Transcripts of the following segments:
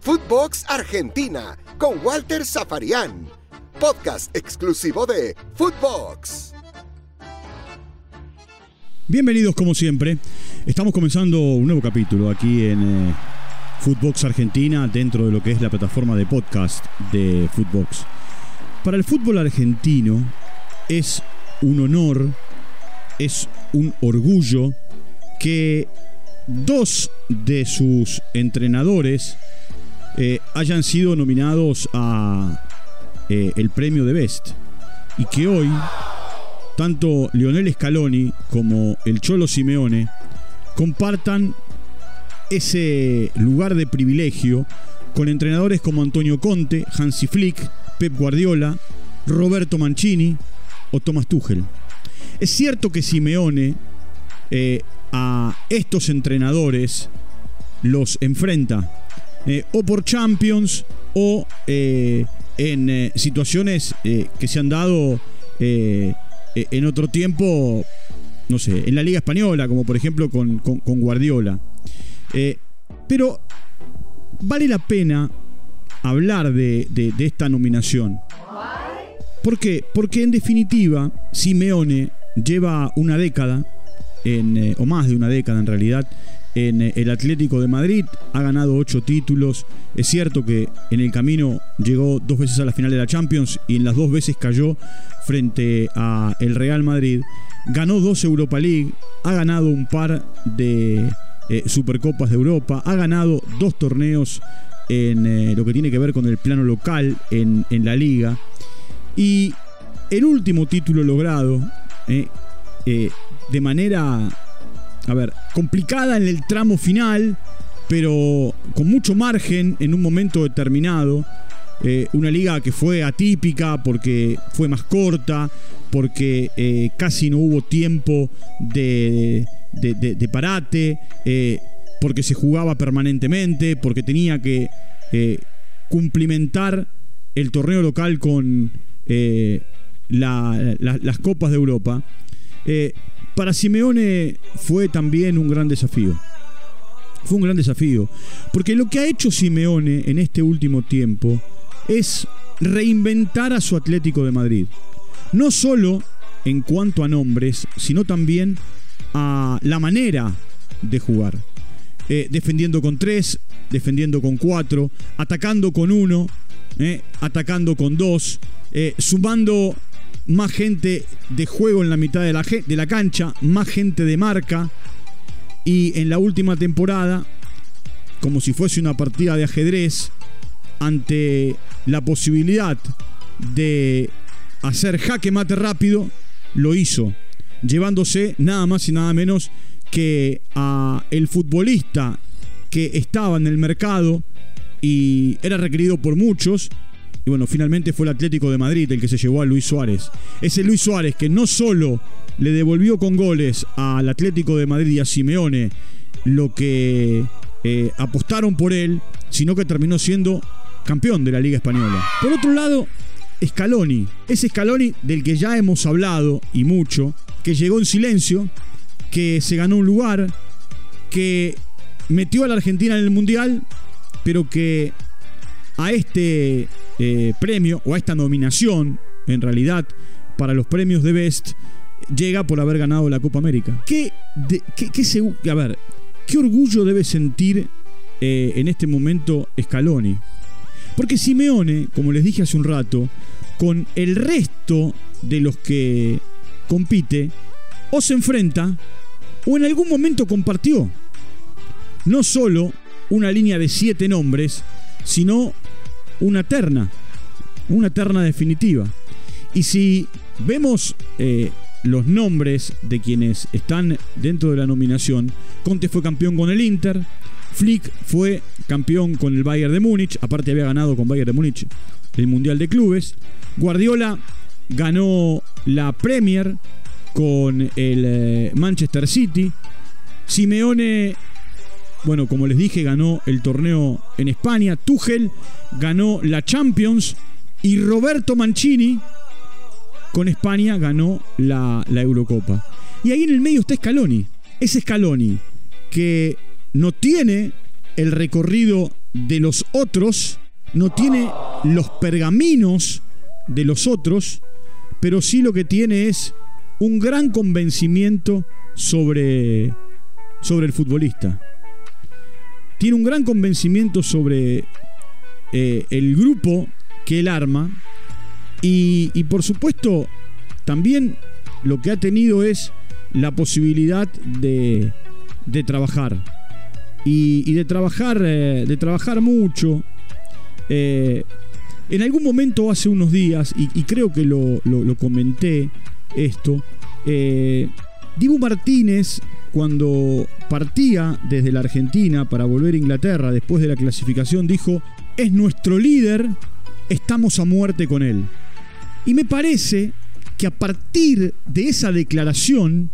Footbox Argentina con Walter Zafarian. Podcast exclusivo de Footbox. Bienvenidos como siempre. Estamos comenzando un nuevo capítulo aquí en eh, Footbox Argentina dentro de lo que es la plataforma de podcast de Footbox. Para el fútbol argentino es un honor, es un orgullo que dos de sus entrenadores eh, hayan sido nominados a eh, el premio de Best y que hoy tanto Lionel Scaloni como el Cholo Simeone compartan ese lugar de privilegio con entrenadores como Antonio Conte, Hansi Flick, Pep Guardiola, Roberto Mancini o Thomas Tuchel. Es cierto que Simeone eh, a estos entrenadores los enfrenta eh, o por Champions o eh, en eh, situaciones que se han dado en otro tiempo, no sé, en la Liga Española, como por ejemplo con, Guardiola. pero vale la pena hablar de, esta nominación. ¿Por qué? Porque en definitiva, Simeone lleva una década, o más de una década en realidad, en eh, el Atlético de Madrid, ha ganado ocho títulos. Es cierto que en el camino llegó dos veces a la final de la Champions y en las dos veces cayó frente a el Real Madrid. Ganó dos Europa League, ha ganado un par de eh, Supercopas de Europa, ha ganado dos torneos en eh, lo que tiene que ver con el plano local en, en la liga. Y el último título logrado de manera a ver, complicada en el tramo final, pero con mucho margen en un momento determinado. Eh, una liga que fue atípica porque fue más corta, porque eh, casi no hubo tiempo de, de, parate, eh, porque se jugaba permanentemente, porque tenía que cumplimentar el torneo local con las copas de Europa. Para Simeone fue también un gran desafío. Fue un gran desafío. Porque lo que ha hecho Simeone en este último tiempo es reinventar a su Atlético de Madrid. No solo en cuanto a nombres, sino también a la manera de jugar. Eh, defendiendo con tres, defendiendo con cuatro, atacando con uno, eh, atacando con dos, eh, sumando más gente de juego en la mitad de la, de la cancha, más gente de marca. Y en la última temporada, como si fuese una partida de ajedrez, ante la posibilidad de hacer jaque mate rápido, lo hizo, llevándose nada más y nada menos que a el futbolista que estaba en el mercado y era requerido por muchos, y bueno, finalmente fue el Atlético de Madrid el que se llevó a Luis Suárez. Ese Luis Suárez que no solo le devolvió con goles al Atlético de Madrid y a Simeone lo que eh, apostaron por él, sino que terminó siendo campeón de la Liga Española. Por otro lado, Scaloni, ese Scaloni del que ya hemos hablado y mucho, que llegó en silencio, que se ganó un lugar, que metió a la Argentina en el Mundial, pero que a este eh, premio o a esta nominación, en realidad, para los premios de Best, llega por haber ganado la Copa América. ¿Qué, ver, qué orgullo debe sentir eh, en este momento Scaloni? Porque Simeone, como les dije hace un rato, con el resto de los que compite, o se enfrenta, o en algún momento compartió no solo una línea de siete nombres, sino una terna, una terna definitiva. Y si vemos eh, los nombres de quienes están dentro de la nominación, Conte fue campeón con el Inter, Flick fue campeón con el Bayern de Múnich, aparte había ganado con Bayern de Múnich el Mundial de Clubes, Guardiola ganó la Premier con el eh, Manchester City, Simeone bueno, como les dije, ganó el torneo en España. Tuchel ganó la Champions. Y Roberto Mancini, con España, ganó la, Eurocopa. Y ahí en el medio está Scaloni. Ese Scaloni que no tiene el recorrido de los otros, no tiene los pergaminos de los otros, pero sí lo que tiene es un gran convencimiento sobre, sobre el futbolista. Tiene un gran convencimiento sobre eh, el grupo que él arma. Y, por supuesto también lo que ha tenido es la posibilidad de, de trabajar. Y, de trabajar eh, de trabajar mucho. Eh, en algún momento hace unos días y, creo que lo, comenté esto Dibu Martínez cuando partía desde la Argentina para volver a Inglaterra después de la clasificación dijo es nuestro líder estamos a muerte con él y me parece que a partir de esa declaración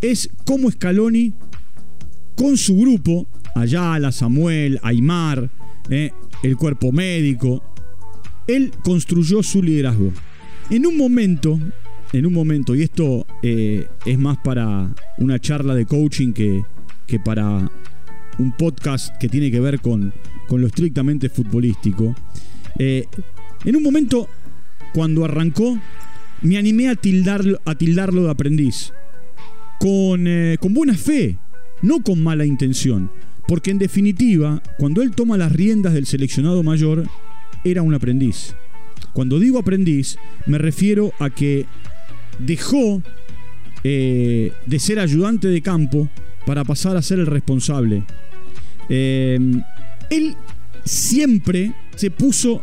es como Scaloni con su grupo, Ayala, Samuel, Aymar, eh, el cuerpo médico, él construyó su liderazgo. En un momento, en un momento, y esto eh, es más para una charla de coaching que, que para un podcast que tiene que ver con, con lo estrictamente futbolístico, eh, en un momento, cuando arrancó, me animé a tildarlo, a tildarlo de aprendiz. Con, eh, con buena fe, no con mala intención. Porque en definitiva, cuando él toma las riendas del seleccionado mayor, era un aprendiz. Cuando digo aprendiz, me refiero a que dejó eh, de ser ayudante de campo para pasar a ser el responsable. Eh, él siempre se puso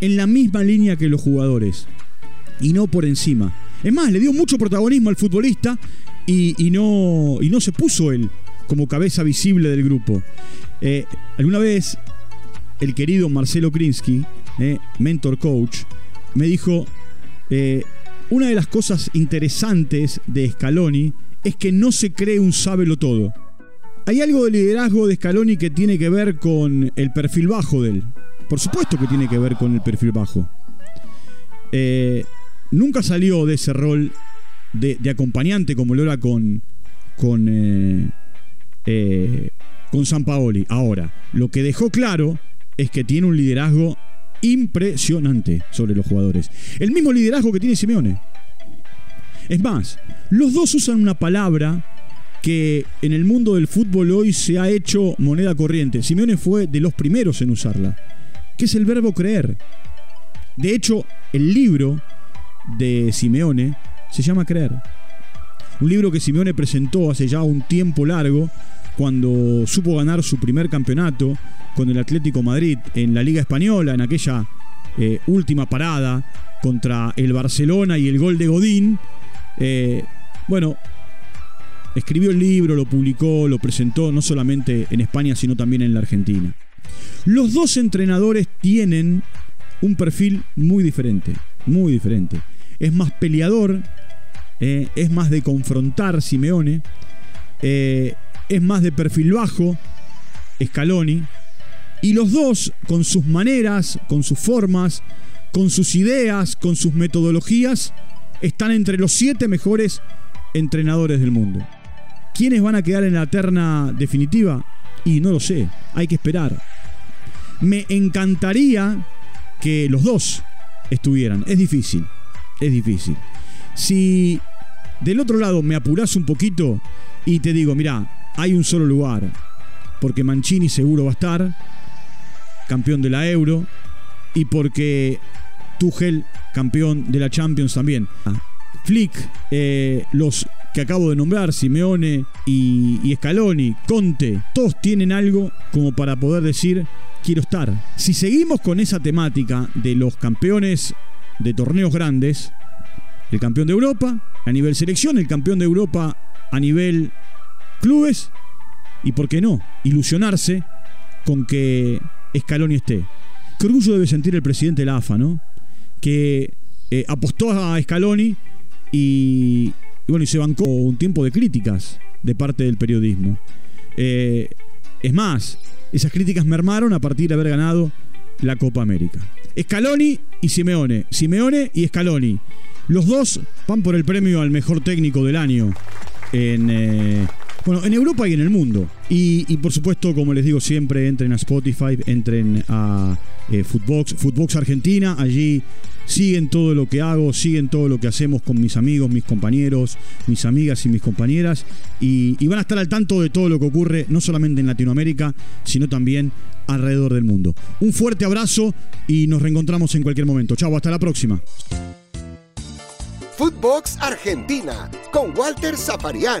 en la misma línea que los jugadores y no por encima. Es más, le dio mucho protagonismo al futbolista y, no, y no se puso él como cabeza visible del grupo. Eh, alguna vez el querido Marcelo Krinsky, mentor coach, me dijo, una de las cosas interesantes de Scaloni es que no se cree un sábelo todo. Hay algo de liderazgo de Scaloni que tiene que ver con el perfil bajo de él. Por supuesto que tiene que ver con el perfil bajo. Eh, nunca salió de ese rol de, acompañante como lo era con, con, eh, eh, con San Paoli. Ahora, lo que dejó claro es que tiene un liderazgo impresionante sobre los jugadores. El mismo liderazgo que tiene Simeone. Es más, los dos usan una palabra que en el mundo del fútbol hoy se ha hecho moneda corriente. Simeone fue de los primeros en usarla, que es el verbo creer. De hecho, el libro de Simeone se llama Creer. Un libro que Simeone presentó hace ya un tiempo largo, cuando supo ganar su primer campeonato con el Atlético Madrid en la Liga Española, en aquella eh, última parada contra el Barcelona y el gol de Godín. Eh, bueno, escribió el libro, lo publicó, lo presentó no solamente en España, sino también en la Argentina. Los dos entrenadores tienen un perfil muy diferente muy diferente. Es más peleador, eh, es más de confrontar Simeone, es más de perfil bajo, Scaloni. Y los dos, con sus maneras, con sus formas, con sus ideas, con sus metodologías, están entre los siete mejores entrenadores del mundo. ¿Quiénes van a quedar en la terna definitiva? Y no lo sé, hay que esperar. Me encantaría que los dos estuvieran. Es difícil, es difícil. Si del otro lado me apuras un poquito y te digo, mira, hay un solo lugar, porque Mancini seguro va a estar, campeón de la Euro, y porque Tuchel, campeón de la Champions también. Flick, eh, los que acabo de nombrar, Simeone y, y Scaloni, Conte, todos tienen algo como para poder decir, quiero estar. Si seguimos con esa temática de los campeones de torneos grandes, el campeón de Europa a nivel selección, el campeón de Europa a nivel clubes, y por qué no, ilusionarse con que Scaloni esté. Qué orgullo debe sentir el presidente de AFA, ¿no? Que eh, apostó a Scaloni y, bueno, y se bancó un tiempo de críticas de parte del periodismo. Eh, es más, esas críticas mermaron a partir de haber ganado la Copa América. Scaloni y Simeone. Simeone y Scaloni. Los dos van por el premio al mejor técnico del año en, eh, bueno, en Europa y en el mundo. Y, por supuesto, como les digo siempre, entren a Spotify, entren a eh, Footbox, Footbox Argentina, allí siguen todo lo que hago, siguen todo lo que hacemos con mis amigos, mis compañeros, mis amigas y mis compañeras, y, y van a estar al tanto de todo lo que ocurre, no solamente en Latinoamérica, sino también alrededor del mundo. Un fuerte abrazo y nos reencontramos en cualquier momento. Chau, hasta la próxima. Footbox Argentina con Walter Zaparián,